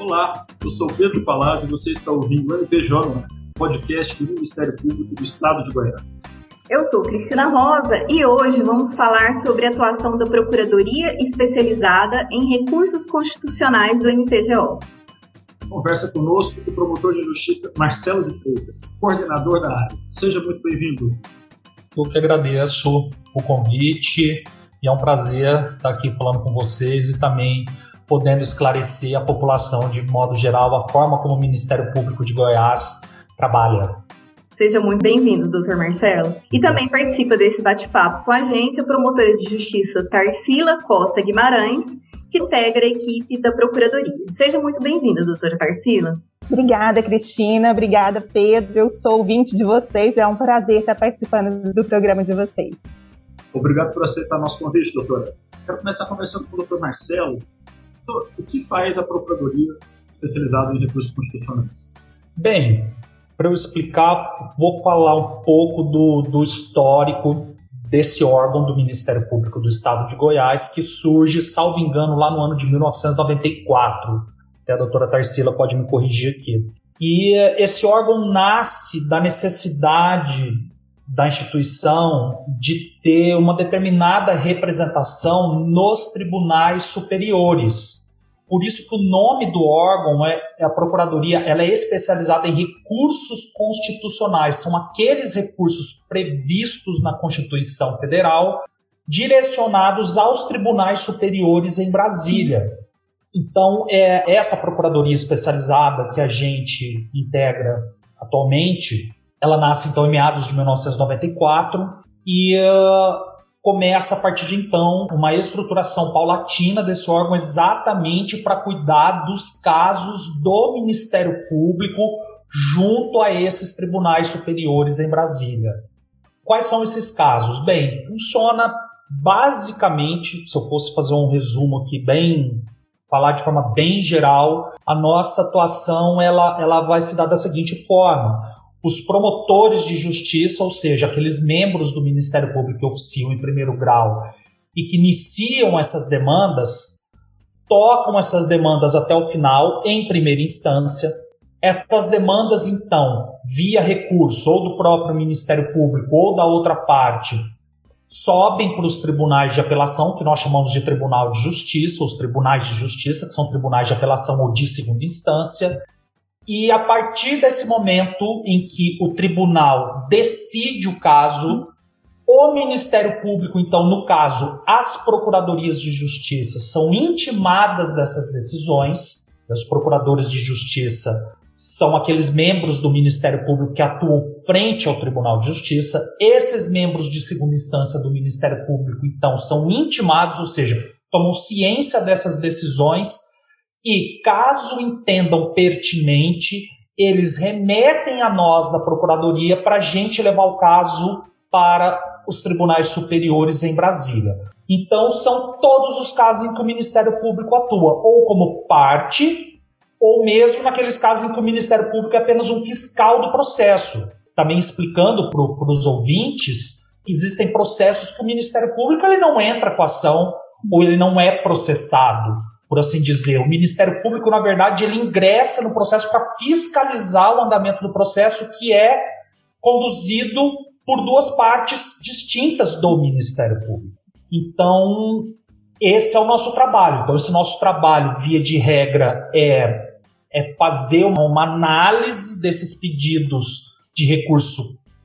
Olá, eu sou Pedro Palazzi e você está ouvindo o MPJ, podcast do Ministério Público do Estado de Goiás. Eu sou Cristina Rosa e hoje vamos falar sobre a atuação da Procuradoria Especializada em Recursos Constitucionais do MPGO. Conversa conosco o promotor de justiça Marcelo de Freitas, coordenador da área. Seja muito bem-vindo. Eu que agradeço o convite e é um prazer estar aqui falando com vocês e também podendo esclarecer a população de modo geral a forma como o Ministério Público de Goiás trabalha. Seja muito bem-vindo, doutor Marcelo. E também participa desse bate-papo com a gente a promotora de justiça Tarsila Costa Guimarães, que integra a equipe da Procuradoria. Seja muito bem-vinda, doutora Tarsila. Obrigada, Cristina. Obrigada, Pedro. Eu sou ouvinte de vocês. É um prazer estar participando do programa de vocês. Obrigado por aceitar nosso convite, doutora. Quero começar conversando com o doutor Marcelo. O que faz a Procuradoria especializada em recursos constitucionais? Bem, para eu explicar, vou falar um pouco do, do histórico desse órgão do Ministério Público do Estado de Goiás, que surge, salvo engano, lá no ano de 1994. Até a doutora Tarsila pode me corrigir aqui. E esse órgão nasce da necessidade da instituição de ter uma determinada representação nos tribunais superiores. Por isso que o nome do órgão é, é, a Procuradoria, ela é especializada em recursos constitucionais, são aqueles recursos previstos na Constituição Federal direcionados aos tribunais superiores em Brasília. Então, é essa procuradoria especializada que a gente integra atualmente, ela nasce então em meados de 1994 e uh, começa a partir de então uma estruturação paulatina desse órgão exatamente para cuidar dos casos do Ministério Público junto a esses tribunais superiores em Brasília. Quais são esses casos? Bem, funciona basicamente, se eu fosse fazer um resumo aqui bem falar de forma bem geral, a nossa atuação ela, ela vai se dar da seguinte forma os promotores de justiça, ou seja, aqueles membros do Ministério Público que oficiam em primeiro grau e que iniciam essas demandas, tocam essas demandas até o final em primeira instância. Essas demandas, então, via recurso ou do próprio Ministério Público ou da outra parte, sobem para os tribunais de apelação, que nós chamamos de Tribunal de Justiça, os tribunais de justiça, que são tribunais de apelação ou de segunda instância, e a partir desse momento em que o tribunal decide o caso, o Ministério Público, então, no caso, as procuradorias de justiça, são intimadas dessas decisões. Os procuradores de justiça são aqueles membros do Ministério Público que atuam frente ao Tribunal de Justiça. Esses membros de segunda instância do Ministério Público, então, são intimados, ou seja, tomam ciência dessas decisões e, caso entendam pertinente, eles remetem a nós da Procuradoria para a gente levar o caso para os tribunais superiores em Brasília. Então, são todos os casos em que o Ministério Público atua, ou como parte, ou mesmo naqueles casos em que o Ministério Público é apenas um fiscal do processo. Também explicando para os ouvintes, existem processos que o Ministério Público ele não entra com ação ou ele não é processado por assim dizer. O Ministério Público, na verdade, ele ingressa no processo para fiscalizar o andamento do processo que é conduzido por duas partes distintas do Ministério Público. Então, esse é o nosso trabalho. Então, esse nosso trabalho, via de regra, é, é fazer uma, uma análise desses pedidos de recurso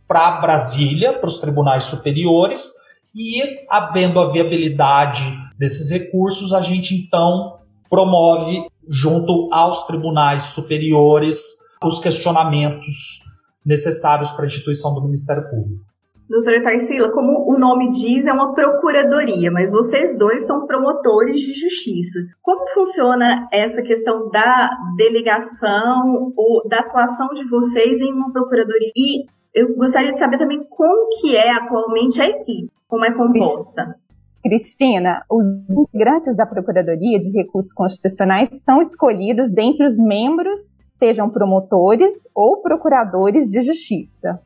para Brasília, para os tribunais superiores, e, havendo a viabilidade desses recursos, a gente então promove, junto aos tribunais superiores, os questionamentos necessários para a instituição do Ministério Público. Doutora Tarsila, como o nome diz, é uma procuradoria, mas vocês dois são promotores de justiça. Como funciona essa questão da delegação ou da atuação de vocês em uma procuradoria? E eu gostaria de saber também como que é atualmente a equipe, como é composta. Cristina, os integrantes da Procuradoria de Recursos Constitucionais são escolhidos dentre os membros, sejam promotores ou procuradores de justiça.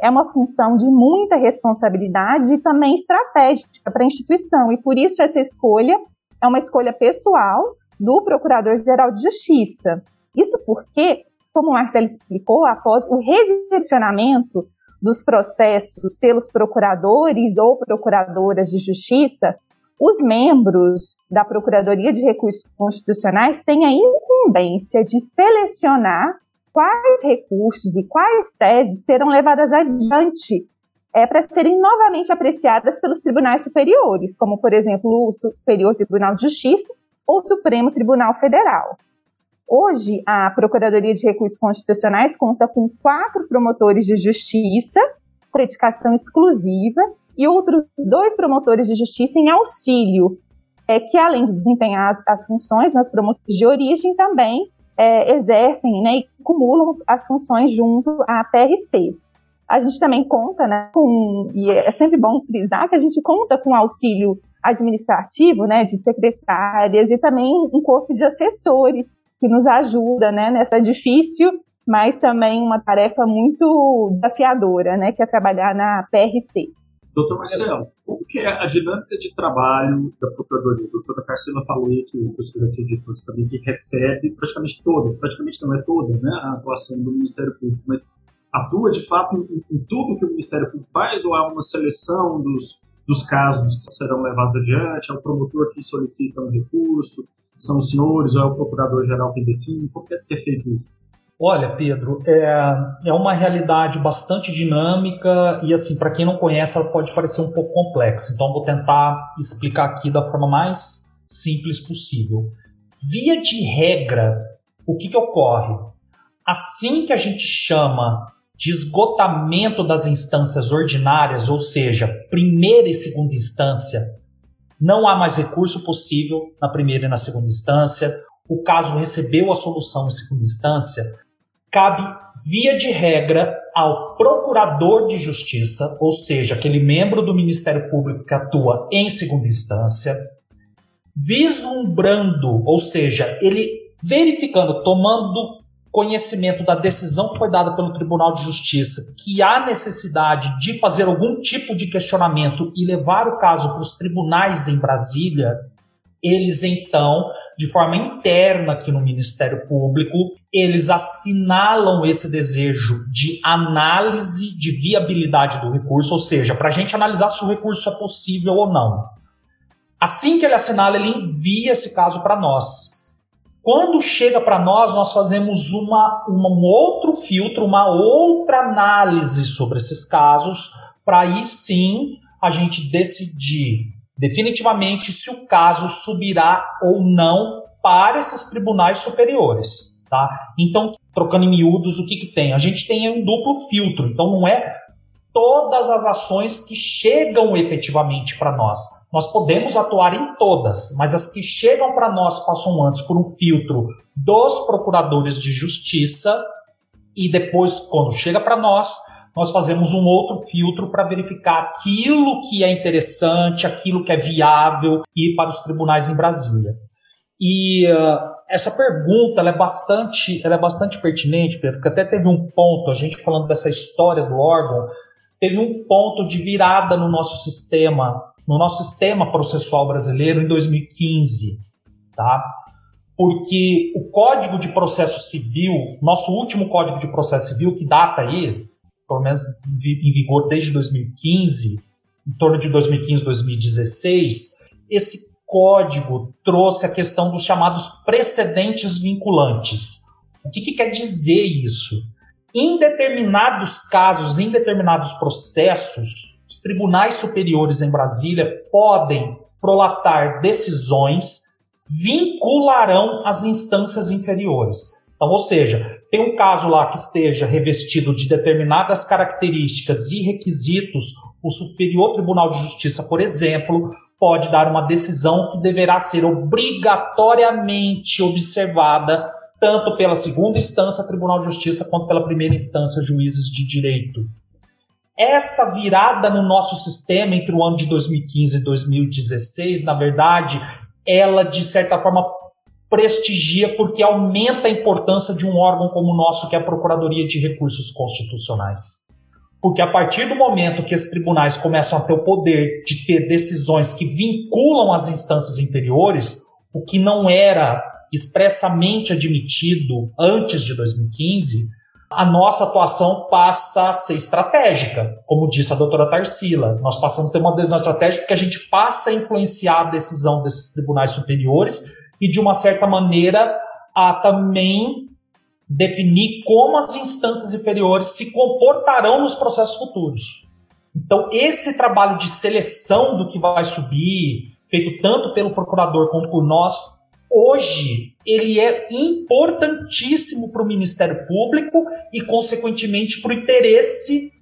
É uma função de muita responsabilidade e também estratégica para a instituição, e por isso essa escolha é uma escolha pessoal do Procurador-Geral de Justiça. Isso porque, como o Marcelo explicou, após o redirecionamento dos processos pelos procuradores ou procuradoras de justiça, os membros da Procuradoria de Recursos Constitucionais têm a incumbência de selecionar quais recursos e quais teses serão levadas adiante é, para serem novamente apreciadas pelos tribunais superiores, como, por exemplo, o Superior Tribunal de Justiça ou Supremo Tribunal Federal. Hoje, a Procuradoria de Recursos Constitucionais conta com quatro promotores de justiça, com dedicação exclusiva, e outros dois promotores de justiça em auxílio, é, que além de desempenhar as, as funções nas promotores de origem, também é, exercem né, e acumulam as funções junto à PRC. A gente também conta né, com, e é sempre bom frisar que a gente conta com auxílio administrativo, né, de secretárias e também um corpo de assessores que nos ajuda, né, nessa difícil, mas também uma tarefa muito desafiadora, né, que é trabalhar na PRC. Doutor Marcelo, como que é a dinâmica de trabalho da Procuradoria? A doutora Carcela falou aí que o professor já tinha dito antes também que recebe praticamente toda, praticamente não é toda, né, a atuação do Ministério Público, mas atua de fato em, em tudo que o Ministério Público faz ou há uma seleção dos, dos casos que serão levados adiante? É o promotor que solicita um recurso? São os senhores ou é o procurador-geral que define? É que é feito isso? Olha, Pedro, é, é uma realidade bastante dinâmica e, assim, para quem não conhece, ela pode parecer um pouco complexa. Então, vou tentar explicar aqui da forma mais simples possível. Via de regra, o que, que ocorre? Assim que a gente chama de esgotamento das instâncias ordinárias, ou seja, primeira e segunda instância, não há mais recurso possível na primeira e na segunda instância. O caso recebeu a solução em segunda instância, cabe, via de regra, ao procurador de justiça, ou seja, aquele membro do Ministério Público que atua em segunda instância, vislumbrando, ou seja, ele verificando, tomando conhecimento da decisão que foi dada pelo Tribunal de Justiça, que há necessidade de fazer algum tipo de questionamento e levar o caso para os tribunais em Brasília, eles então, de forma interna aqui no Ministério Público, eles assinalam esse desejo de análise de viabilidade do recurso, ou seja, para a gente analisar se o recurso é possível ou não. Assim que ele assinala, ele envia esse caso para nós. Quando chega para nós, nós fazemos uma, uma, um outro filtro, uma outra análise sobre esses casos, para aí sim a gente decidir definitivamente se o caso subirá ou não para esses tribunais superiores. Tá? Então, trocando em miúdos, o que, que tem? A gente tem um duplo filtro, então não é todas as ações que chegam efetivamente para nós. Nós podemos atuar em todas, mas as que chegam para nós passam antes por um filtro dos procuradores de justiça e depois, quando chega para nós, nós fazemos um outro filtro para verificar aquilo que é interessante, aquilo que é viável e para os tribunais em Brasília. E uh, essa pergunta é bastante, ela é bastante pertinente, Pedro, porque até teve um ponto, a gente falando dessa história do órgão, teve um ponto de virada no nosso sistema, no nosso sistema processual brasileiro em 2015, tá? Porque o Código de Processo Civil, nosso último Código de Processo Civil, que data aí, pelo menos em vigor desde 2015, em torno de 2015, 2016, esse código trouxe a questão dos chamados precedentes vinculantes. O que, que quer dizer isso? Em determinados casos, em determinados processos, os tribunais superiores em Brasília podem prolatar decisões vincularão as instâncias inferiores. Então, ou seja, tem um caso lá que esteja revestido de determinadas características e requisitos, o Superior Tribunal de Justiça, por exemplo, pode dar uma decisão que deverá ser obrigatoriamente observada tanto pela segunda instância, Tribunal de Justiça, quanto pela primeira instância, juízes de direito. Essa virada no nosso sistema entre o ano de 2015 e 2016, na verdade, ela de certa forma prestigia porque aumenta a importância de um órgão como o nosso, que é a Procuradoria de Recursos Constitucionais. Porque a partir do momento que esses tribunais começam a ter o poder de ter decisões que vinculam as instâncias inferiores, o que não era expressamente admitido antes de 2015, a nossa atuação passa a ser estratégica, como disse a doutora Tarsila. Nós passamos a ter uma decisão estratégica porque a gente passa a influenciar a decisão desses tribunais superiores e, de uma certa maneira, a também definir como as instâncias inferiores se comportarão nos processos futuros. Então, esse trabalho de seleção do que vai subir, feito tanto pelo procurador como por nós, hoje ele é importantíssimo para o Ministério Público e, consequentemente, para o interesse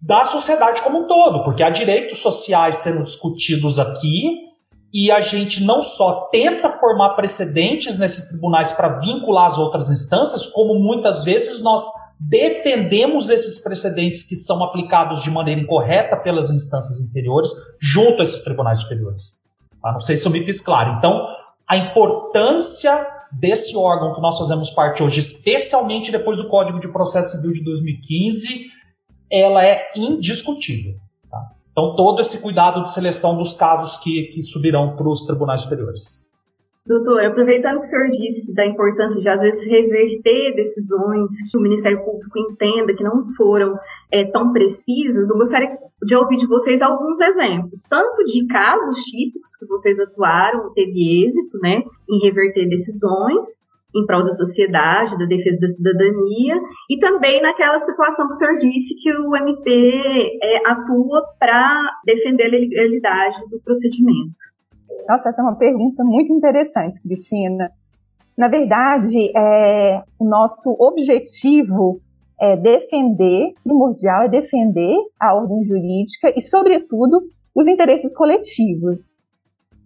da sociedade como um todo, porque há direitos sociais sendo discutidos aqui e a gente não só tenta formar precedentes nesses tribunais para vincular as outras instâncias, como muitas vezes nós defendemos esses precedentes que são aplicados de maneira incorreta pelas instâncias inferiores junto a esses tribunais superiores. Tá? Não sei se eu me fiz claro. Então, a importância desse órgão que nós fazemos parte hoje, especialmente depois do Código de Processo Civil de 2015, ela é indiscutível. Então, todo esse cuidado de seleção dos casos que, que subirão para os tribunais superiores. Doutor, aproveitando que o senhor disse da importância de, às vezes, reverter decisões que o Ministério Público entenda que não foram é, tão precisas, eu gostaria de ouvir de vocês alguns exemplos, tanto de casos típicos que vocês atuaram, teve êxito né, em reverter decisões, em prol da sociedade, da defesa da cidadania, e também naquela situação que o senhor disse que o MP é, atua para defender a legalidade do procedimento. Nossa, essa é uma pergunta muito interessante, Cristina. Na verdade, é, o nosso objetivo é defender, primordial é defender a ordem jurídica e, sobretudo, os interesses coletivos.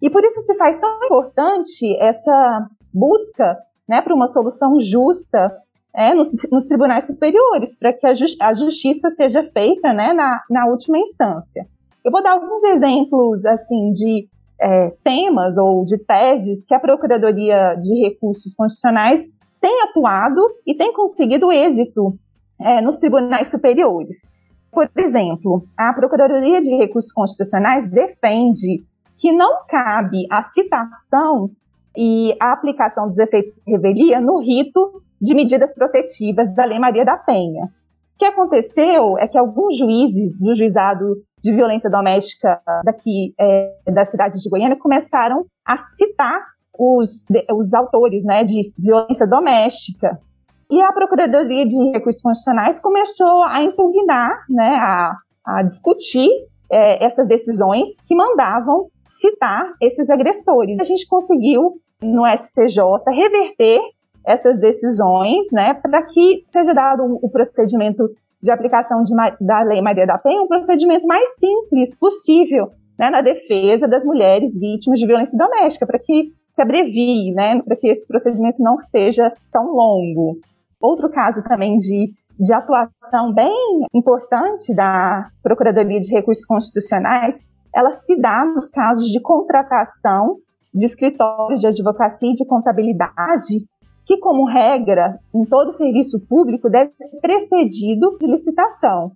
E por isso se faz tão importante essa busca né, para uma solução justa é, nos, nos, tribunais superiores, para que a, ju a, justiça seja feita né, na, na, última instância. Eu vou dar alguns exemplos assim de é, temas ou de teses que a Procuradoria de Recursos Constitucionais tem atuado e tem conseguido êxito é, nos tribunais superiores. Por exemplo, a Procuradoria de Recursos Constitucionais defende que não cabe a citação e a aplicação dos efeitos de revelia no rito de medidas protetivas da Lei Maria da Penha. O que aconteceu é que alguns juízes do juizado de violência doméstica daqui é, da cidade de Goiânia começaram a citar os, os autores né, de violência doméstica. E a Procuradoria de Recursos Constitucionais começou a impugnar, né, a, a discutir é, essas decisões que mandavam citar esses agressores. A gente conseguiu no STJ reverter essas decisões, né, para que seja dado o procedimento de aplicação de, da Lei Maria da Penha, um procedimento mais simples possível, né, na defesa das mulheres vítimas de violência doméstica, para que se abrevie, né, para que esse procedimento não seja tão longo. Outro caso também de, de atuação bem importante da Procuradoria de Recursos Constitucionais, ela se dá nos casos de contratação de escritórios de advocacia e de contabilidade, que, como regra, em todo serviço público, deve ser precedido de licitação.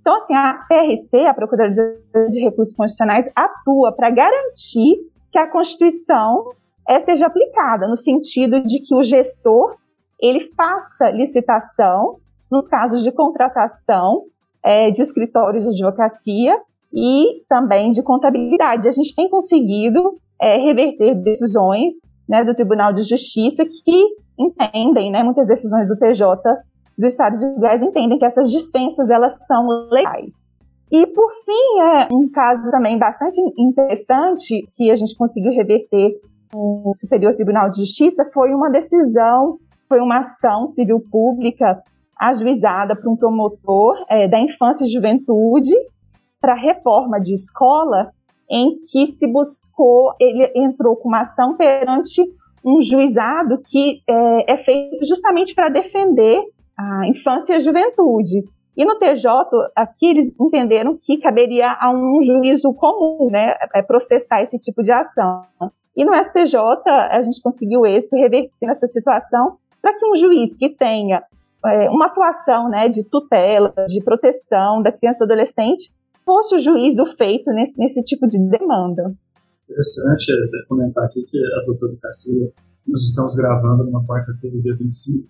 Então, assim, a PRC, a Procuradoria de Recursos Constitucionais, atua para garantir que a Constituição é, seja aplicada, no sentido de que o gestor ele faça licitação nos casos de contratação é, de escritórios de advocacia e também de contabilidade. A gente tem conseguido é, reverter decisões né, do Tribunal de Justiça que entendem, né, muitas decisões do TJ do Estado de Goiás entendem que essas dispensas elas são legais. E por fim, é um caso também bastante interessante que a gente conseguiu reverter no Superior Tribunal de Justiça foi uma decisão, foi uma ação civil pública ajuizada por um promotor é, da infância e juventude para reforma de escola em que se buscou, ele entrou com uma ação perante um juizado que é, é feito justamente para defender a infância e a juventude. E no TJ, aqui eles entenderam que caberia a um juízo comum, né, é, processar esse tipo de ação. E no STJ, a gente conseguiu isso, reverter essa situação, para que um juiz que tenha é, uma atuação né, de tutela, de proteção da criança e do adolescente, fosse o juiz do feito nesse, nesse tipo de demanda. Interessante é, comentar aqui que a doutora Cassila Nós estamos gravando numa quarta-feira, dia 25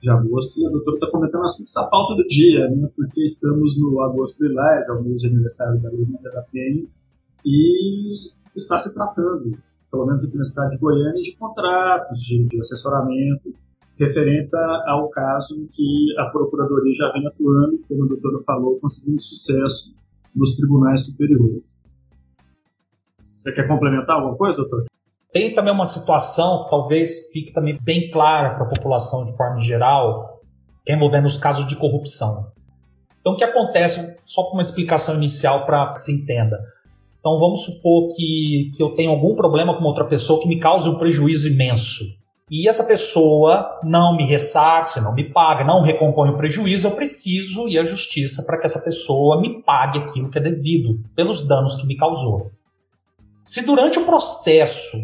de agosto, e a doutora está comentando assuntos da pauta do dia, né? porque estamos no agosto lilás, é o mês de aniversário da Lei da Penha, e está se tratando, pelo menos aqui na cidade de Goiânia, de contratos, de, de assessoramento, referentes a, ao caso que a Procuradoria já vem atuando, como a doutora falou, conseguindo sucesso nos tribunais superiores. Você quer complementar alguma coisa, doutor? Tem também uma situação que talvez fique também bem clara para a população de forma geral, que é envolvendo os casos de corrupção. Então, o que acontece, só com uma explicação inicial para que se entenda. Então, vamos supor que, que eu tenho algum problema com outra pessoa que me cause um prejuízo imenso. E essa pessoa não me ressarce, não me paga, não recompõe o prejuízo, eu preciso ir à justiça para que essa pessoa me pague aquilo que é devido pelos danos que me causou. Se durante o processo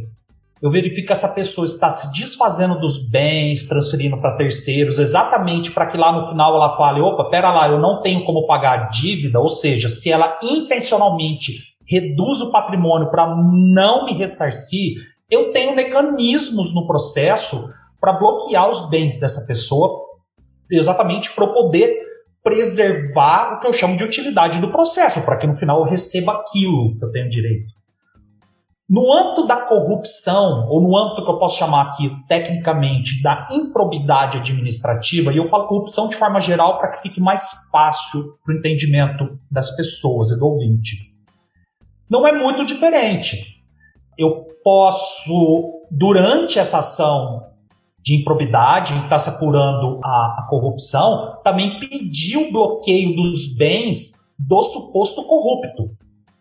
eu verifico que essa pessoa está se desfazendo dos bens, transferindo para terceiros, exatamente para que lá no final ela fale: opa, pera lá, eu não tenho como pagar a dívida, ou seja, se ela intencionalmente reduz o patrimônio para não me ressarcir, eu tenho mecanismos no processo para bloquear os bens dessa pessoa, exatamente para eu poder preservar o que eu chamo de utilidade do processo, para que no final eu receba aquilo que eu tenho direito. No âmbito da corrupção, ou no âmbito que eu posso chamar aqui tecnicamente da improbidade administrativa, e eu falo corrupção de forma geral para que fique mais fácil para o entendimento das pessoas e do ouvinte. Não é muito diferente. Eu posso, durante essa ação de improbidade, em que está se apurando a, a corrupção, também pedir o bloqueio dos bens do suposto corrupto.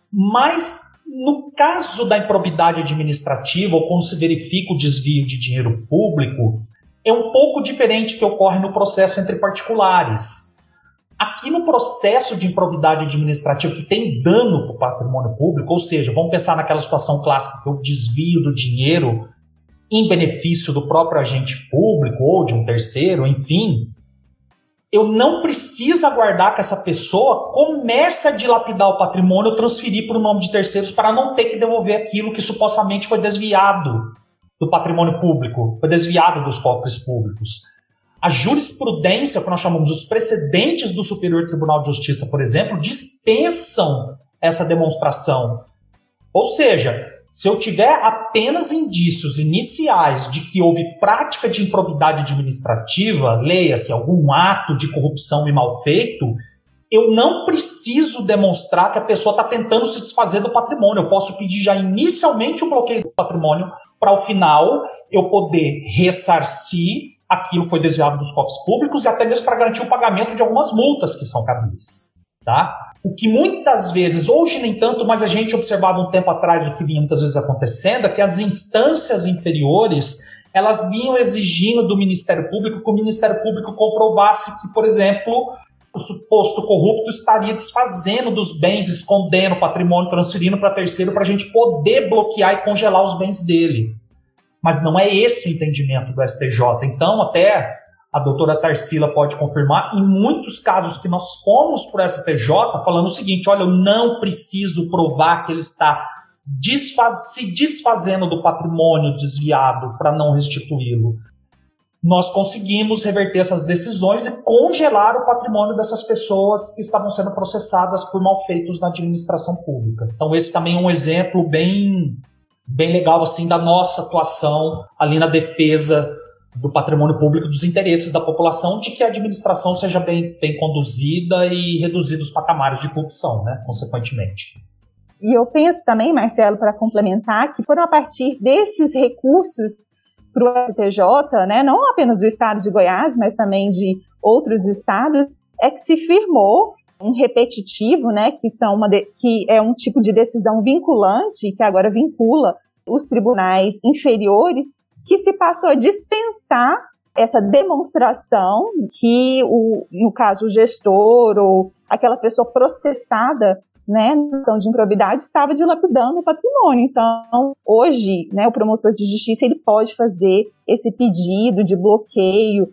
Mas no caso da improbidade administrativa, ou quando se verifica o desvio de dinheiro público, é um pouco diferente que ocorre no processo entre particulares. Aqui no processo de improbidade administrativa que tem dano para o patrimônio público, ou seja, vamos pensar naquela situação clássica que é o desvio do dinheiro em benefício do próprio agente público ou de um terceiro, enfim, eu não preciso aguardar que essa pessoa comece a dilapidar o patrimônio transferir para o nome de terceiros para não ter que devolver aquilo que supostamente foi desviado do patrimônio público, foi desviado dos cofres públicos. A jurisprudência, que nós chamamos os precedentes do Superior Tribunal de Justiça, por exemplo, dispensam essa demonstração. Ou seja, se eu tiver apenas indícios iniciais de que houve prática de improbidade administrativa, leia-se algum ato de corrupção e mal feito, eu não preciso demonstrar que a pessoa está tentando se desfazer do patrimônio. Eu posso pedir já inicialmente o bloqueio do patrimônio para ao final eu poder ressarcir aquilo que foi desviado dos cofres públicos e até mesmo para garantir o pagamento de algumas multas que são cabíveis. Tá? O que muitas vezes, hoje nem tanto, mas a gente observava um tempo atrás o que vinha muitas vezes acontecendo, é que as instâncias inferiores elas vinham exigindo do Ministério Público que o Ministério Público comprovasse que, por exemplo, o suposto corrupto estaria desfazendo dos bens, escondendo o patrimônio, transferindo para terceiro para a gente poder bloquear e congelar os bens dele. Mas não é esse o entendimento do STJ. Então, até a doutora Tarsila pode confirmar, em muitos casos que nós fomos para o STJ falando o seguinte: olha, eu não preciso provar que ele está desfaz se desfazendo do patrimônio desviado para não restituí-lo. Nós conseguimos reverter essas decisões e congelar o patrimônio dessas pessoas que estavam sendo processadas por malfeitos na administração pública. Então, esse também é um exemplo bem, bem legal assim da nossa atuação ali na defesa do patrimônio público, dos interesses da população, de que a administração seja bem, bem conduzida e reduzir os patamares de corrupção, né, consequentemente. E eu penso também, Marcelo, para complementar, que foram a partir desses recursos para o STJ, né, não apenas do estado de Goiás, mas também de outros estados, é que se firmou um repetitivo, né, que, são uma de, que é um tipo de decisão vinculante, que agora vincula os tribunais inferiores que se passou a dispensar essa demonstração que, o, no caso, o gestor ou aquela pessoa processada né, na ação de improbidade estava dilapidando o patrimônio. Então, hoje, né, o promotor de justiça ele pode fazer esse pedido de bloqueio,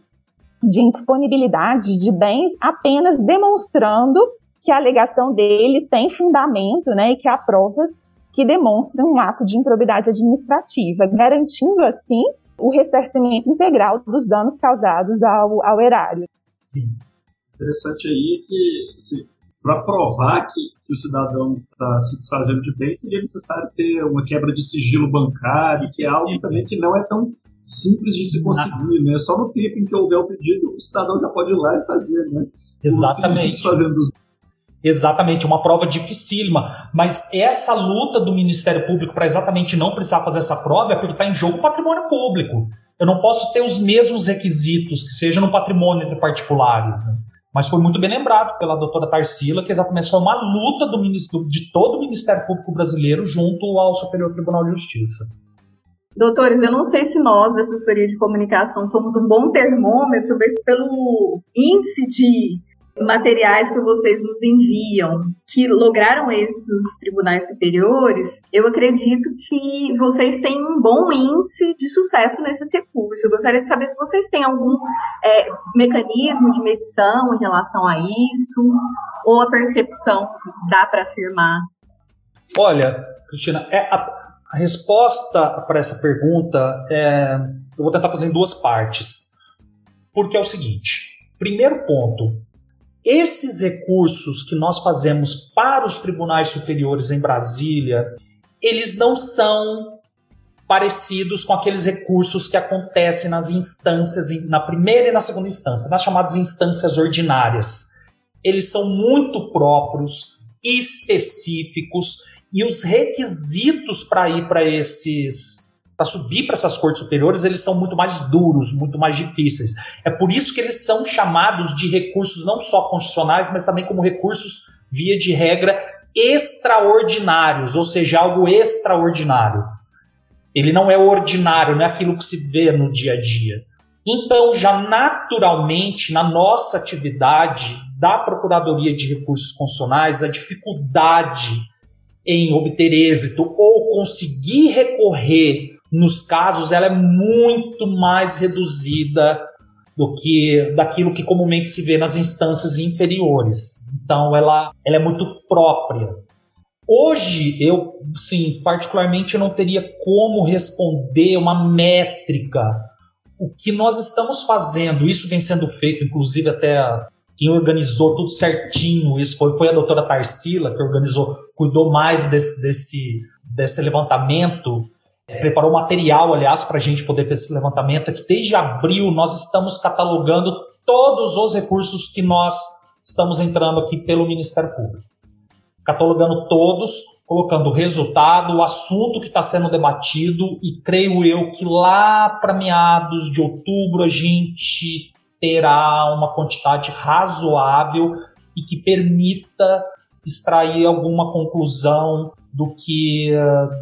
de indisponibilidade de bens, apenas demonstrando que a alegação dele tem fundamento, né, e que há provas que demonstram um ato de improbidade administrativa, garantindo assim o ressarcimento integral dos danos causados ao, ao erário. Sim. Interessante aí que assim, para provar que, que, o cidadão está se desfazendo de bem, seria necessário ter uma quebra de sigilo bancário, que é Sim. algo também que não é tão simples de se conseguir, né? Só no tempo em que houver o pedido, o cidadão já pode ir lá e fazer, né? Exatamente. Se desfazendo dos Exatamente, uma prova dificílima. Mas essa luta do Ministério Público para exatamente não precisar fazer essa prova é porque está em jogo o patrimônio público. Eu não posso ter os mesmos requisitos que seja no patrimônio entre particulares. Né? Mas foi muito bem lembrado pela doutora Tarsila que exatamente foi uma luta do ministro, de todo o Ministério Público brasileiro junto ao Superior Tribunal de Justiça. Doutores, eu não sei se nós, da assessoria de comunicação, somos um bom termômetro, mas pelo índice de materiais que vocês nos enviam que lograram êxito nos tribunais superiores, eu acredito que vocês têm um bom índice de sucesso nesses recursos. Eu gostaria de saber se vocês têm algum é, mecanismo de medição em relação a isso, ou a percepção dá para afirmar. Olha, Cristina, é a, a resposta para essa pergunta é, eu vou tentar fazer em duas partes. Porque é o seguinte: primeiro ponto, esses recursos que nós fazemos para os tribunais superiores em Brasília, eles não são parecidos com aqueles recursos que acontecem nas instâncias, na primeira e na segunda instância, nas chamadas instâncias ordinárias. Eles são muito próprios, específicos, e os requisitos para ir para esses para subir para essas cortes superiores, eles são muito mais duros, muito mais difíceis. É por isso que eles são chamados de recursos não só constitucionais, mas também como recursos, via de regra, extraordinários, ou seja, algo extraordinário. Ele não é ordinário, não é aquilo que se vê no dia a dia. Então, já naturalmente, na nossa atividade da Procuradoria de Recursos Constitucionais, a dificuldade em obter êxito ou conseguir recorrer nos casos ela é muito mais reduzida do que daquilo que comumente se vê nas instâncias inferiores. Então ela, ela é muito própria. Hoje eu, sim, particularmente eu não teria como responder uma métrica. O que nós estamos fazendo, isso vem sendo feito, inclusive até quem organizou tudo certinho, isso foi, foi a doutora Tarsila que organizou, cuidou mais desse, desse, desse levantamento preparou material, aliás, para a gente poder fazer esse levantamento, é que desde abril nós estamos catalogando todos os recursos que nós estamos entrando aqui pelo Ministério Público. Catalogando todos, colocando o resultado, o assunto que está sendo debatido, e creio eu que lá para meados de outubro a gente terá uma quantidade razoável e que permita extrair alguma conclusão do que,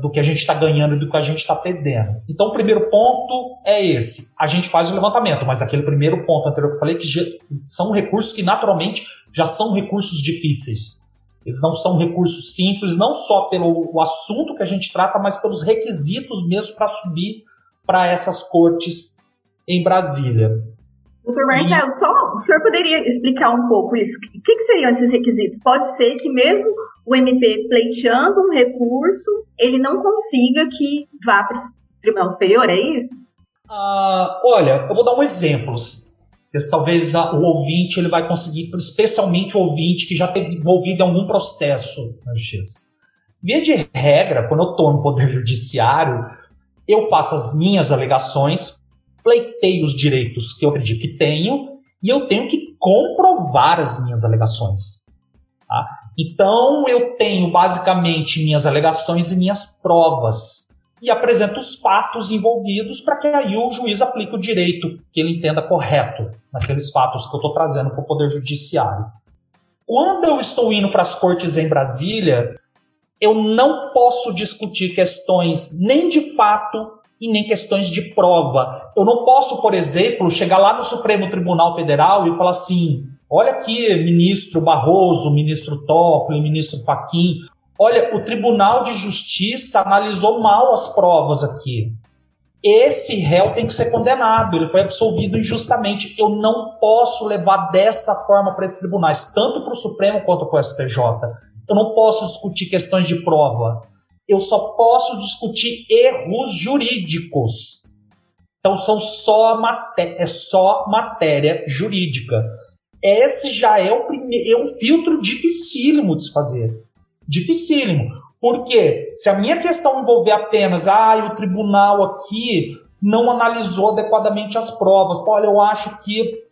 do que a gente está ganhando e do que a gente está perdendo. Então, o primeiro ponto é esse. A gente faz o levantamento, mas aquele primeiro ponto anterior que eu falei, que já, são recursos que naturalmente já são recursos difíceis. Eles não são recursos simples, não só pelo assunto que a gente trata, mas pelos requisitos mesmo para subir para essas cortes em Brasília. Doutor Marcelo, só o senhor poderia explicar um pouco isso? O que, que seriam esses requisitos? Pode ser que mesmo o MP pleiteando um recurso, ele não consiga que vá para o Tribunal Superior, é isso? Ah, olha, eu vou dar um exemplo. Talvez o ouvinte ele vai conseguir, especialmente o ouvinte que já teve envolvido em algum processo na justiça. Via de regra, quando eu estou no Poder Judiciário, eu faço as minhas alegações, pleiteio os direitos que eu acredito que tenho e eu tenho que comprovar as minhas alegações. Tá? Então eu tenho basicamente minhas alegações e minhas provas e apresento os fatos envolvidos para que aí o juiz aplique o direito que ele entenda correto naqueles fatos que eu estou trazendo para o Poder Judiciário. Quando eu estou indo para as cortes em Brasília, eu não posso discutir questões nem de fato e nem questões de prova. Eu não posso, por exemplo, chegar lá no Supremo Tribunal Federal e falar assim: Olha aqui, ministro Barroso, ministro Toffoli, ministro Faquim. Olha, o Tribunal de Justiça analisou mal as provas aqui. Esse réu tem que ser condenado, ele foi absolvido injustamente. Eu não posso levar dessa forma para esses tribunais, tanto para o Supremo quanto para o STJ. Eu não posso discutir questões de prova. Eu só posso discutir erros jurídicos. Então são só matéria, é só matéria jurídica. Esse já é, o primeiro, é um filtro dificílimo de se fazer. Dificílimo. Porque se a minha questão envolver apenas, ah, o tribunal aqui não analisou adequadamente as provas. Pô, olha, eu acho que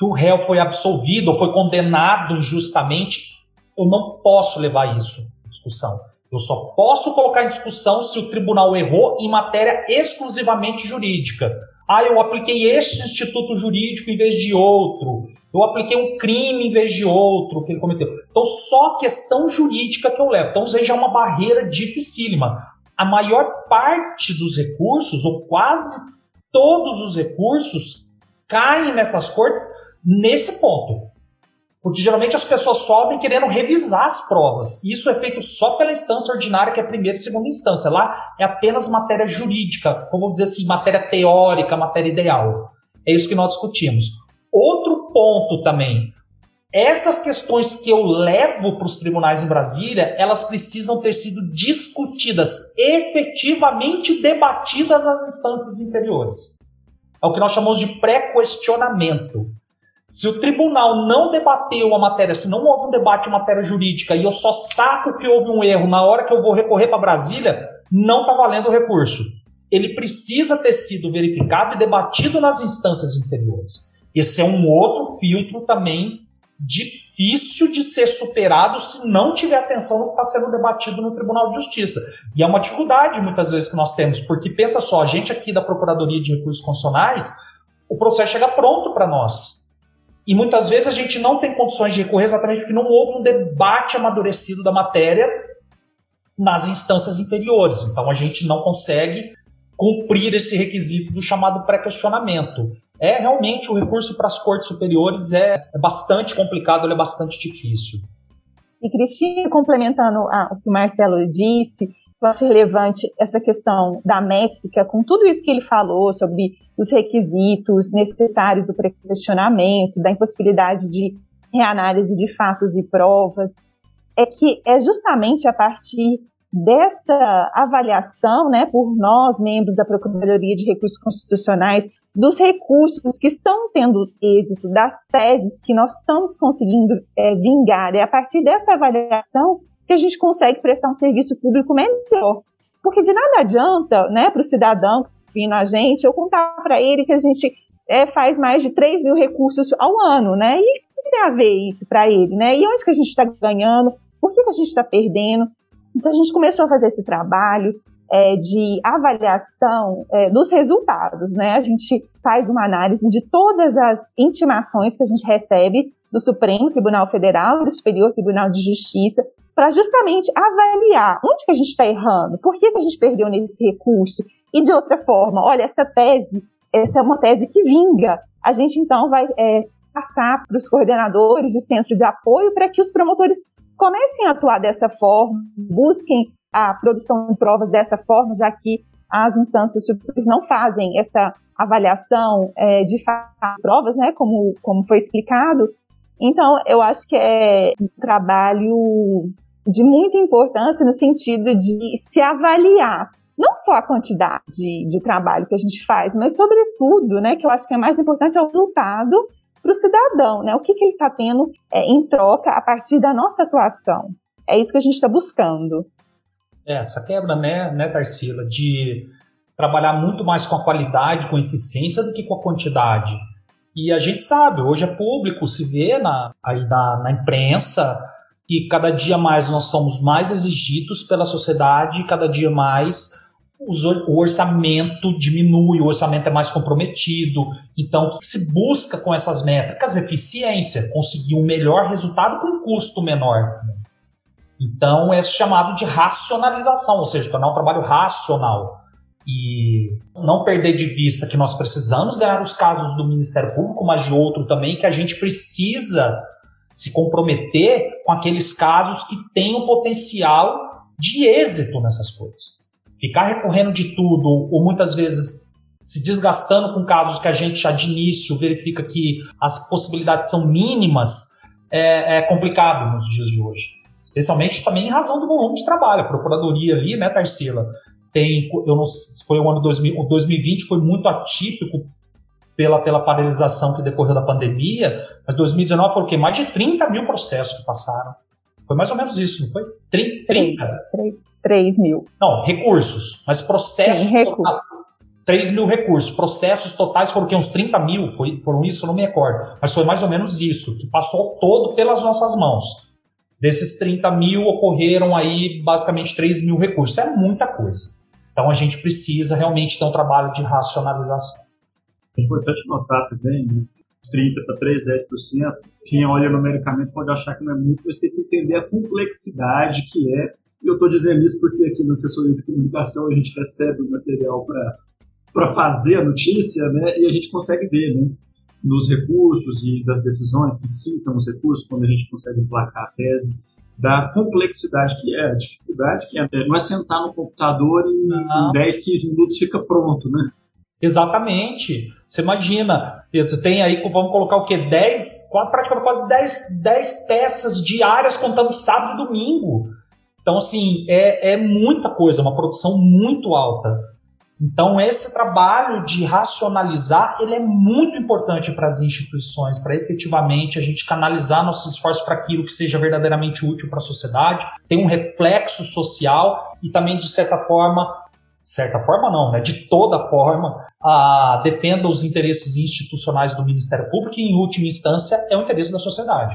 o réu foi absolvido ou foi condenado injustamente. Eu não posso levar isso em discussão. Eu só posso colocar em discussão se o tribunal errou em matéria exclusivamente jurídica. Ah, eu apliquei este instituto jurídico em vez de outro. Eu apliquei um crime em vez de outro que ele cometeu. Então, só questão jurídica que eu levo. Então, já é uma barreira dificílima. A maior parte dos recursos, ou quase todos os recursos, caem nessas cortes nesse ponto. Porque geralmente as pessoas sobem querendo revisar as provas. E isso é feito só pela instância ordinária, que é a primeira e segunda instância. Lá é apenas matéria jurídica, como dizer assim, matéria teórica, matéria ideal. É isso que nós discutimos. Outro ponto também. Essas questões que eu levo para os tribunais em Brasília, elas precisam ter sido discutidas, efetivamente debatidas nas instâncias inferiores. É o que nós chamamos de pré-questionamento. Se o tribunal não debateu a matéria, se não houve um debate em matéria jurídica e eu só saco que houve um erro na hora que eu vou recorrer para Brasília, não está valendo o recurso. Ele precisa ter sido verificado e debatido nas instâncias inferiores. Esse é um outro filtro também difícil de ser superado se não tiver atenção no que está sendo debatido no Tribunal de Justiça. E é uma dificuldade muitas vezes que nós temos, porque pensa só, a gente aqui da Procuradoria de Recursos Constitucionais, o processo chega pronto para nós. E muitas vezes a gente não tem condições de recorrer exatamente porque não houve um debate amadurecido da matéria nas instâncias inferiores. Então a gente não consegue cumprir esse requisito do chamado pré-questionamento. É realmente o recurso para as cortes superiores é, é bastante complicado, ele é bastante difícil. E Cristina, complementando o que o Marcelo disse, eu acho relevante essa questão da métrica, com tudo isso que ele falou sobre os requisitos necessários do pré-questionamento, da impossibilidade de reanálise de fatos e provas, é que é justamente a partir dessa avaliação, né, por nós, membros da Procuradoria de Recursos Constitucionais, dos recursos que estão tendo êxito, das teses que nós estamos conseguindo é, vingar, é a partir dessa avaliação que a gente consegue prestar um serviço público melhor. Porque de nada adianta, né, para o cidadão vindo a gente, eu contar para ele que a gente é, faz mais de 3 mil recursos ao ano, né? E o que tem a ver isso para ele, né? E onde que a gente está ganhando? Por que, que a gente está perdendo? Então a gente começou a fazer esse trabalho é, de avaliação é, dos resultados, né? A gente faz uma análise de todas as intimações que a gente recebe do Supremo Tribunal Federal do Superior Tribunal de Justiça para justamente avaliar onde que a gente está errando, por que, que a gente perdeu nesse recurso. E de outra forma, olha, essa tese, essa é uma tese que vinga. A gente então vai é, passar para os coordenadores de centro de apoio para que os promotores comecem a atuar dessa forma, busquem a produção de provas dessa forma, já que as instâncias superiores não fazem essa avaliação é, de provas, né, como, como foi explicado. Então, eu acho que é um trabalho de muita importância no sentido de se avaliar não só a quantidade de, de trabalho que a gente faz, mas sobretudo, né, que eu acho que é mais importante é o resultado para o cidadão, né? O que, que ele está tendo é, em troca a partir da nossa atuação. É isso que a gente está buscando. É, essa quebra, né, né, Tarsila, de trabalhar muito mais com a qualidade, com a eficiência do que com a quantidade. E a gente sabe, hoje é público, se vê na, aí na, na imprensa, que cada dia mais nós somos mais exigidos pela sociedade, cada dia mais o orçamento diminui, o orçamento é mais comprometido. Então, o que se busca com essas métricas? Eficiência, conseguir um melhor resultado com um custo menor. Então, é chamado de racionalização, ou seja, tornar o trabalho racional. E não perder de vista que nós precisamos ganhar os casos do Ministério Público, mas de outro também, que a gente precisa se comprometer com aqueles casos que têm o potencial de êxito nessas coisas. Ficar recorrendo de tudo, ou muitas vezes se desgastando com casos que a gente já de início verifica que as possibilidades são mínimas, é, é complicado nos dias de hoje. Especialmente também em razão do volume de trabalho. A procuradoria ali, né, Tarsila? tem, eu não foi o ano 2000, o 2020 foi muito atípico pela, pela paralisação que decorreu da pandemia, mas 2019 foram o quê? Mais de 30 mil processos que passaram. Foi mais ou menos isso, não foi? 30? 3, 3, 3 mil. Não, recursos, mas processos. Sim, recursos. 3 mil recursos. Processos totais foram que, uns 30 mil, foi, foram isso, eu não me recordo. Mas foi mais ou menos isso, que passou todo pelas nossas mãos. Desses 30 mil, ocorreram aí basicamente 3 mil recursos. É muita coisa. Então a gente precisa realmente ter um trabalho de racionalização. É importante notar também, né? 30 para 3, 10%, quem olha numericamente pode achar que não é muito, mas tem que entender a complexidade que é. E eu estou dizendo isso porque aqui na assessoria de comunicação a gente recebe o material para fazer a notícia, né? E a gente consegue ver, né? Nos recursos e das decisões que citam os recursos, quando a gente consegue emplacar a tese, da complexidade que é, a dificuldade que é. Não é sentar no computador e em 10, 15 minutos fica pronto, né? Exatamente. Você imagina, você tem aí, vamos colocar o quê? 10, praticamente quase 10, 10 peças diárias contando sábado e domingo. Então, assim, é, é muita coisa, uma produção muito alta. Então, esse trabalho de racionalizar, ele é muito importante para as instituições, para efetivamente a gente canalizar nossos esforços para aquilo que seja verdadeiramente útil para a sociedade, tem um reflexo social e também, de certa forma, certa forma não, né, de toda forma, defenda os interesses institucionais do Ministério Público e, em última instância, é o interesse da sociedade.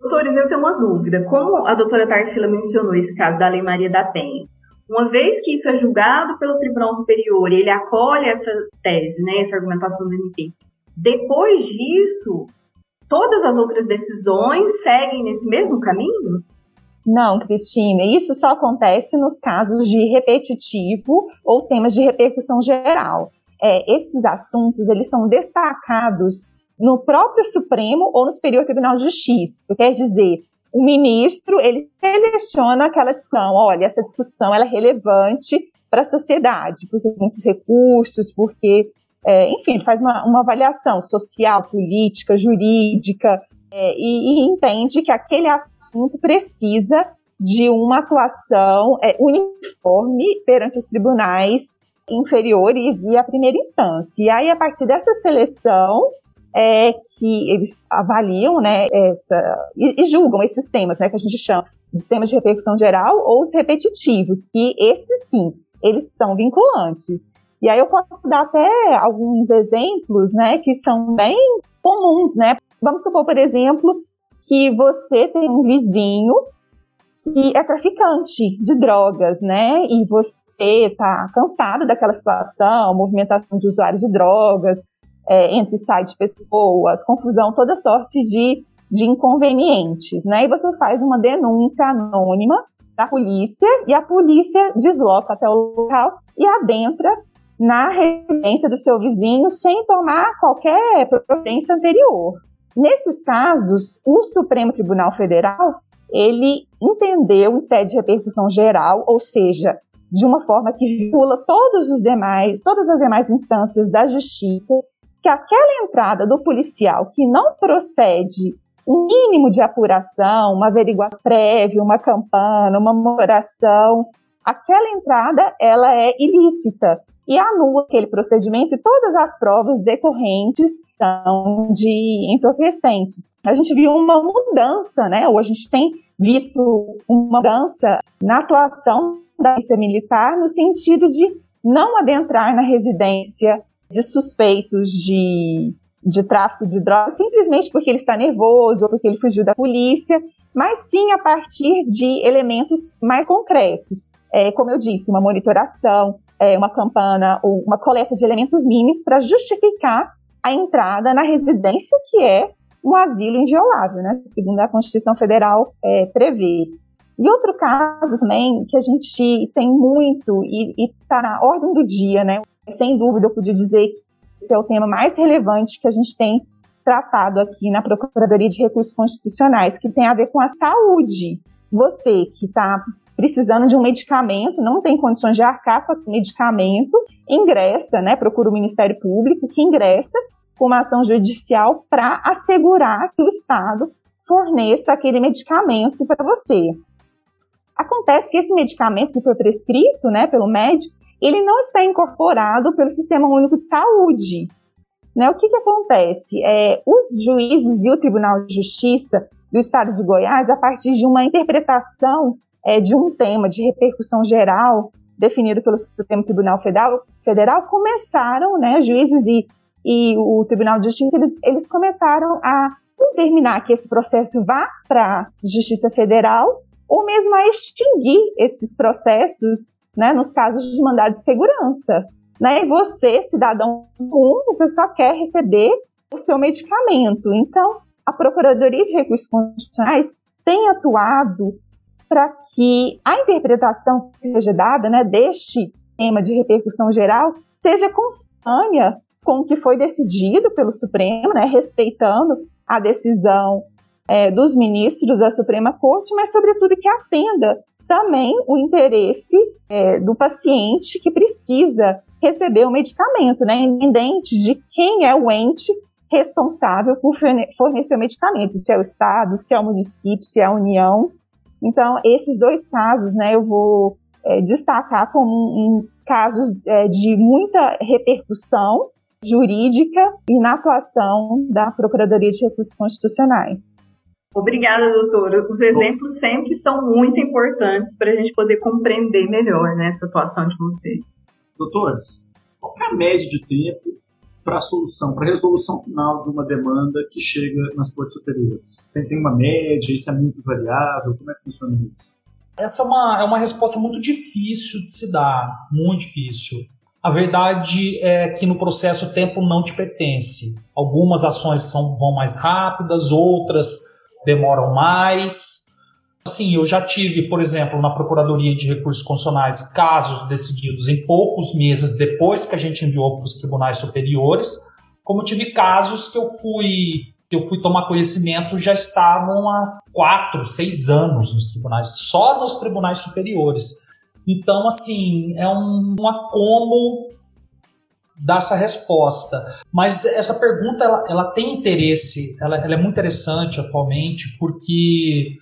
Doutores, eu tenho uma dúvida. Como a doutora Tarsila mencionou esse caso da Lei Maria da Penha, uma vez que isso é julgado pelo Tribunal Superior e ele acolhe essa tese, né, essa argumentação do MP, depois disso, todas as outras decisões seguem nesse mesmo caminho? Não, Cristina, isso só acontece nos casos de repetitivo ou temas de repercussão geral. É, esses assuntos eles são destacados no próprio Supremo ou no Superior Tribunal de Justiça. Quer dizer, o ministro ele seleciona aquela discussão. Olha, essa discussão ela é relevante para a sociedade, porque tem muitos recursos, porque, é, enfim, faz uma, uma, avaliação social, política, jurídica, é, e, e, entende que aquele assunto precisa de uma atuação é, uniforme perante os tribunais inferiores e a primeira instância. E aí, a partir dessa seleção, é que eles avaliam, né, essa, e, e, julgam esses temas, né, que a gente chama de temas de repercussão geral ou os repetitivos, que esses sim, eles são vinculantes. E aí eu posso dar até alguns exemplos, né, que são bem comuns, né. Vamos supor, por exemplo, que você tem um vizinho que é traficante de drogas, né? E você está cansado daquela situação, movimentação de usuários de drogas, é, entre sites pessoas, confusão, toda sorte de, de inconvenientes, né? E você faz uma denúncia anônima da polícia e a polícia desloca até o local e adentra na residência do seu vizinho sem tomar qualquer providência anterior. Nesses casos, o Supremo Tribunal Federal ele entendeu em sede de repercussão geral, ou seja, de uma forma que vincula todos os demais, todas as demais instâncias da justiça que aquela entrada do policial que não procede um mínimo de apuração, uma averiguação prévia, uma campana, uma moração, aquela entrada ela é ilícita e anula aquele procedimento e todas as provas decorrentes são de entorpecentes. A gente viu uma mudança, né? Ou a gente tem visto uma mudança na atuação da polícia militar no sentido de não adentrar na residência de suspeitos de, de tráfico de drogas simplesmente porque ele está nervoso ou porque ele fugiu da polícia, mas sim a partir de elementos mais concretos. É, como eu disse, uma monitoração, é, uma campana uma coleta de elementos mínimos para justificar a entrada na residência que é um asilo inviolável, né? Segundo a Constituição Federal é, prevê. E outro caso também que a gente tem muito e está na ordem do dia, né? Sem dúvida, eu podia dizer que esse é o tema mais relevante que a gente tem tratado aqui na Procuradoria de Recursos Constitucionais, que tem a ver com a saúde. Você que está precisando de um medicamento, não tem condições de arcar com o medicamento, ingressa, né, procura o Ministério Público, que ingressa com uma ação judicial para assegurar que o Estado forneça aquele medicamento para você. Acontece que esse medicamento que foi prescrito, né, pelo médico, ele não está incorporado pelo Sistema Único de Saúde. Né, o que, que acontece? É, os juízes e o Tribunal de Justiça do Estado de Goiás, a partir de uma interpretação é, de um tema de repercussão geral definido pelo Supremo Tribunal Federal, Federal começaram, né, juízes e, e o Tribunal de Justiça, eles, eles começaram a determinar que esse processo vá para a Justiça Federal ou mesmo a extinguir esses processos né, nos casos de mandado de segurança. Né? E você, cidadão comum, você só quer receber o seu medicamento. Então, a Procuradoria de Recursos Constitucionais tem atuado para que a interpretação que seja dada né, deste tema de repercussão geral seja constânea com o que foi decidido pelo Supremo, né, respeitando a decisão é, dos ministros da Suprema Corte, mas, sobretudo, que atenda também o interesse é, do paciente que precisa receber o medicamento, né, independente de quem é o ente responsável por fornecer o medicamento, se é o Estado, se é o município, se é a União. Então, esses dois casos, né, eu vou é, destacar como um, um casos é, de muita repercussão jurídica e na atuação da Procuradoria de Recursos Constitucionais. Obrigada, doutora. Os exemplos sempre são muito importantes para a gente poder compreender melhor né, essa atuação de vocês. Doutores, qual é a média de tempo para a solução, para a resolução final de uma demanda que chega nas cortes superiores? Tem, tem uma média? Isso é muito variável? Como é que funciona isso? Essa é uma, é uma resposta muito difícil de se dar, muito difícil. A verdade é que no processo o tempo não te pertence. Algumas ações são, vão mais rápidas, outras demoram mais. Assim, eu já tive, por exemplo, na Procuradoria de Recursos Constitucionais, casos decididos em poucos meses depois que a gente enviou para os tribunais superiores, como tive casos que eu fui que eu fui tomar conhecimento já estavam há quatro, seis anos nos tribunais, só nos tribunais superiores. Então, assim, é um, um dar essa resposta. Mas essa pergunta ela, ela tem interesse, ela, ela, é muito interessante atualmente, porque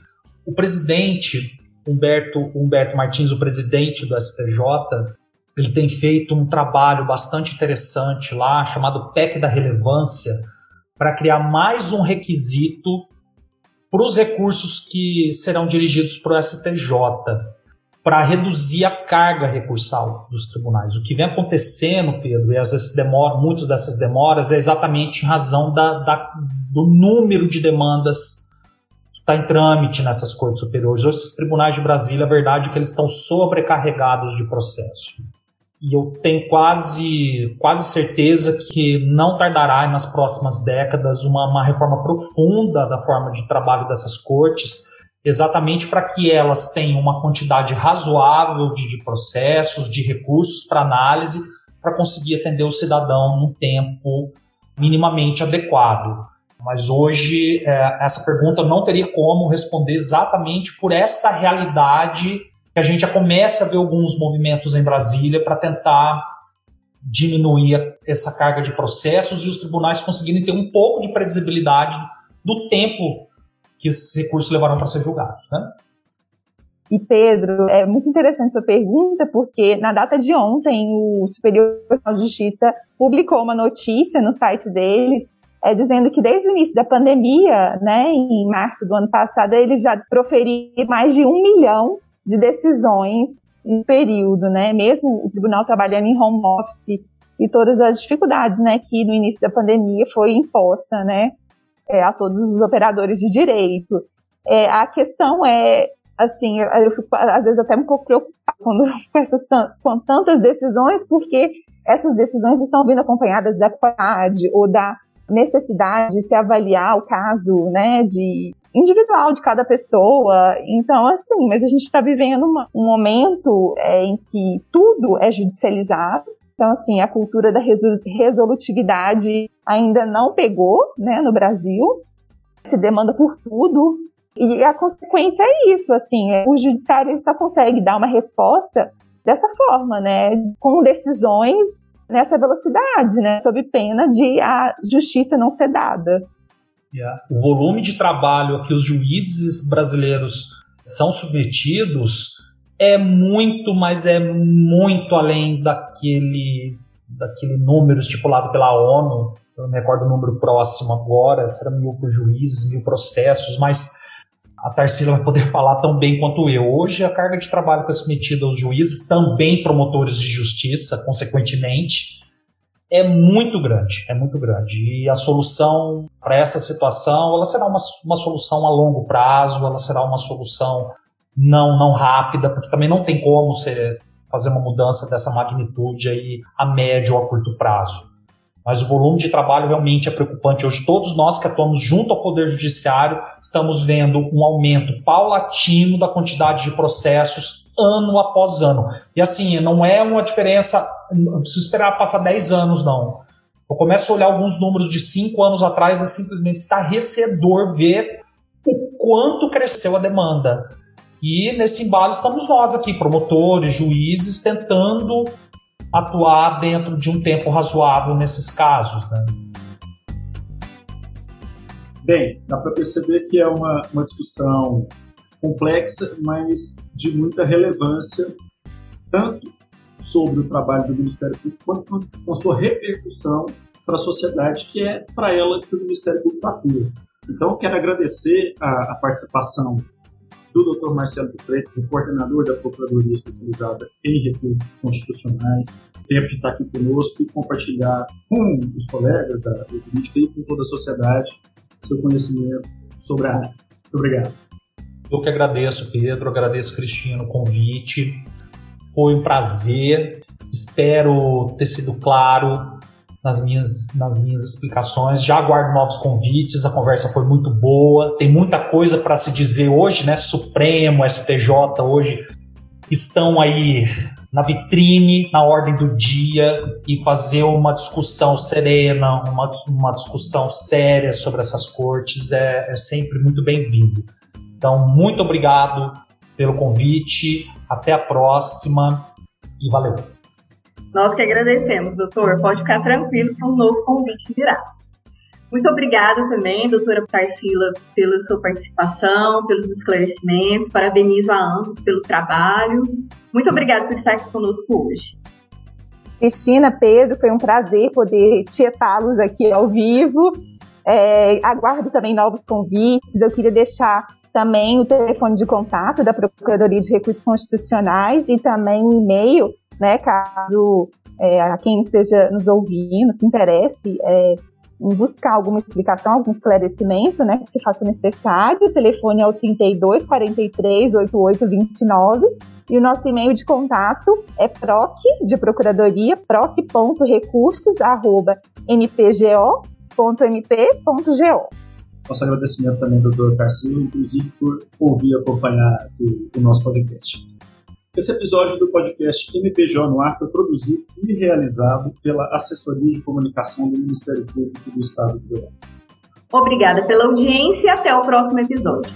o presidente Humberto, Humberto Martins, o presidente do STJ, ele tem feito um trabalho bastante interessante lá, chamado PEC da Relevância, para criar mais um requisito para os recursos que serão dirigidos para o STJ para reduzir a carga recursal dos tribunais. O que vem acontecendo, Pedro, e às vezes demora, muitas dessas demoras, é exatamente em razão da, da, do número de demandas que está em trâmite nessas cortes superiores. Hoje, esses tribunais de Brasília, a verdade é que eles estão sobrecarregados de processo. E eu tenho quase, quase certeza que não tardará nas próximas décadas uma, uma reforma profunda da forma de trabalho dessas cortes, exatamente para que elas tenham uma quantidade razoável de, de processos, de recursos para análise, para conseguir atender o cidadão num tempo minimamente adequado. Mas hoje, é, essa pergunta não teria como responder exatamente por essa realidade que a gente já começa a ver alguns movimentos em Brasília para tentar diminuir essa carga de processos e os tribunais conseguirem ter um pouco de previsibilidade do tempo que esses recursos levaram para ser julgados, né? E Pedro, é muito interessante sua pergunta, porque na data de ontem o Superior Tribunal de Justiça publicou uma notícia no site deles é, dizendo que desde o início da pandemia, né, em março do ano passado, eles já proferiram mais de um milhão de decisões no período, né, mesmo o tribunal trabalhando em home office e todas as dificuldades, né, que no início da pandemia foi imposta, né, é, a todos os operadores de direito. É, a questão é, assim, eu, fico às vezes até um pouco preocupada quando, com, essas, com tantas decisões, porque essas decisões estão vindo acompanhadas da qualidade ou da necessidade de se avaliar o caso, né, de individual de cada pessoa. Então, assim, mas a gente está vivendo uma, um momento é, em que tudo é judicializado, então, assim, a cultura da resolutividade ainda não pegou né, no Brasil, se demanda por tudo, e a consequência é isso, assim, é, o judiciário só consegue dar uma resposta dessa forma, né, com decisões nessa velocidade, né, sob pena de a justiça não ser dada. Yeah. O volume de trabalho que os juízes brasileiros são submetidos é muito, mas é muito além daquele, daquele número estipulado pela ONU. Eu não me recordo o número próximo agora, será mil juízes, mil processos, mas a Tarsila vai poder falar tão bem quanto eu. Hoje, a carga de trabalho que é submetida aos juízes, também promotores de justiça, consequentemente, é muito grande, é muito grande. E a solução para essa situação, ela será uma, uma solução a longo prazo, ela será uma solução não não rápida, porque também não tem como você fazer uma mudança dessa magnitude aí a médio ou a curto prazo. Mas o volume de trabalho realmente é preocupante. Hoje, todos nós que atuamos junto ao Poder Judiciário estamos vendo um aumento paulatino da quantidade de processos ano após ano. E assim, não é uma diferença, não preciso esperar passar 10 anos, não. Eu começo a olhar alguns números de 5 anos atrás, é simplesmente estarrecedor ver o quanto cresceu a demanda. E nesse embalo estamos nós aqui, promotores, juízes, tentando atuar dentro de um tempo razoável nesses casos. Né? Bem, dá para perceber que é uma, uma discussão complexa, mas de muita relevância, tanto sobre o trabalho do Ministério Público, quanto com a sua repercussão para a sociedade, que é para ela que o Ministério Público atua. Então, quero agradecer a, a participação do Dr. Marcelo de Freitas, o coordenador da Procuradoria Especializada em Recursos Constitucionais, tempo de estar aqui conosco e compartilhar com os colegas da jurídica e com toda a sociedade seu conhecimento sobre a área. Muito obrigado. Eu que agradeço, Pedro, agradeço, Cristina, o convite. Foi um prazer. Espero ter sido claro nas minhas, nas minhas explicações. Já aguardo novos convites, a conversa foi muito boa. Tem muita coisa para se dizer hoje, né? Supremo, STJ hoje estão aí na vitrine, na ordem do dia e fazer uma discussão serena, uma, uma discussão séria sobre essas cortes é, é sempre muito bem-vindo. Então, muito obrigado pelo convite, até a próxima e valeu! Nós que agradecemos, doutor. Pode ficar tranquilo que um novo convite virá. Muito obrigada também, doutora Tarsila, pela sua participação, pelos esclarecimentos. Parabenizo a ambos pelo trabalho. Muito obrigada por estar aqui conosco hoje. Cristina, Pedro, foi um prazer poder tietá-los aqui ao vivo. É, aguardo também novos convites. Eu queria deixar também o telefone de contato da Procuradoria de Recursos Constitucionais e também o e-mail né? Caso é, a quem esteja nos ouvindo se interesse é, em buscar alguma explicação, algum esclarecimento, né, que se faça necessário, o telefone é o 32 43 88 29 e o nosso e-mail de contato é proc, de procuradoria, proc.recursos, arroba mpgo.mp.go. Nosso agradecimento também, doutor Tarcísio, inclusive por ouvir e acompanhar aqui o nosso podcast. Esse episódio do podcast MPJ no Ar foi produzido e realizado pela Assessoria de Comunicação do Ministério Público do Estado de Goiás. Obrigada pela audiência e até o próximo episódio.